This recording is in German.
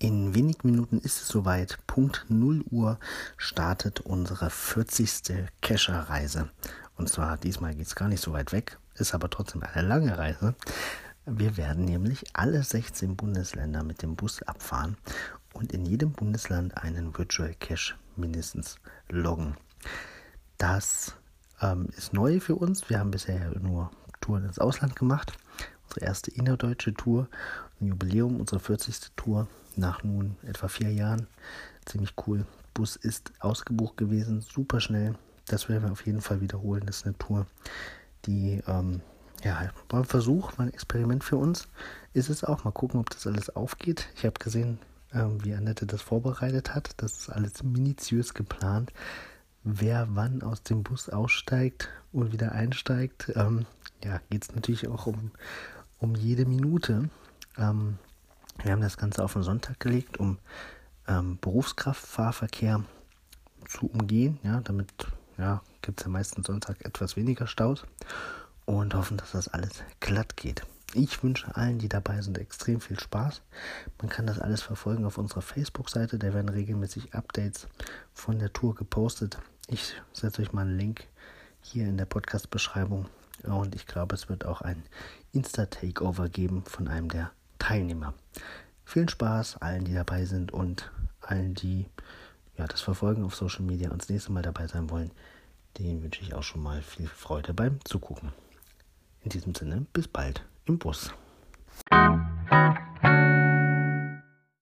wenigen Minuten ist es soweit. Punkt 0 Uhr startet unsere 40. Kescher-Reise. Und zwar diesmal geht es gar nicht so weit weg, ist aber trotzdem eine lange Reise. Wir werden nämlich alle 16 Bundesländer mit dem Bus abfahren und in jedem Bundesland einen Virtual Cache mindestens loggen. Das ähm, ist neu für uns. Wir haben bisher nur Touren ins Ausland gemacht. Unsere erste innerdeutsche Tour, ein Jubiläum, unsere 40. Tour nach nun etwa vier Jahren. Ziemlich cool. Bus ist ausgebucht gewesen, super schnell. Das werden wir auf jeden Fall wiederholen. Das ist eine Tour, die ähm, ja, war ein Versuch, war ein Experiment für uns. Ist es auch. Mal gucken, ob das alles aufgeht. Ich habe gesehen, ähm, wie Annette das vorbereitet hat. Das ist alles minutiös geplant. Wer wann aus dem Bus aussteigt und wieder einsteigt. Ähm, ja, geht es natürlich auch um, um jede Minute. Ähm, wir haben das Ganze auf den Sonntag gelegt, um ähm, Berufskraftfahrverkehr zu umgehen. Ja, damit ja, gibt es ja meistens Sonntag etwas weniger Staus und hoffen, dass das alles glatt geht. Ich wünsche allen, die dabei sind, extrem viel Spaß. Man kann das alles verfolgen auf unserer Facebook-Seite. Da werden regelmäßig Updates von der Tour gepostet. Ich setze euch mal einen Link hier in der Podcast-Beschreibung. Und ich glaube, es wird auch ein Insta-Takeover geben von einem der Teilnehmer. Viel Spaß allen, die dabei sind und allen, die ja, das verfolgen auf Social Media und das nächste Mal dabei sein wollen. Denen wünsche ich auch schon mal viel Freude beim Zugucken. In diesem Sinne, bis bald im Bus.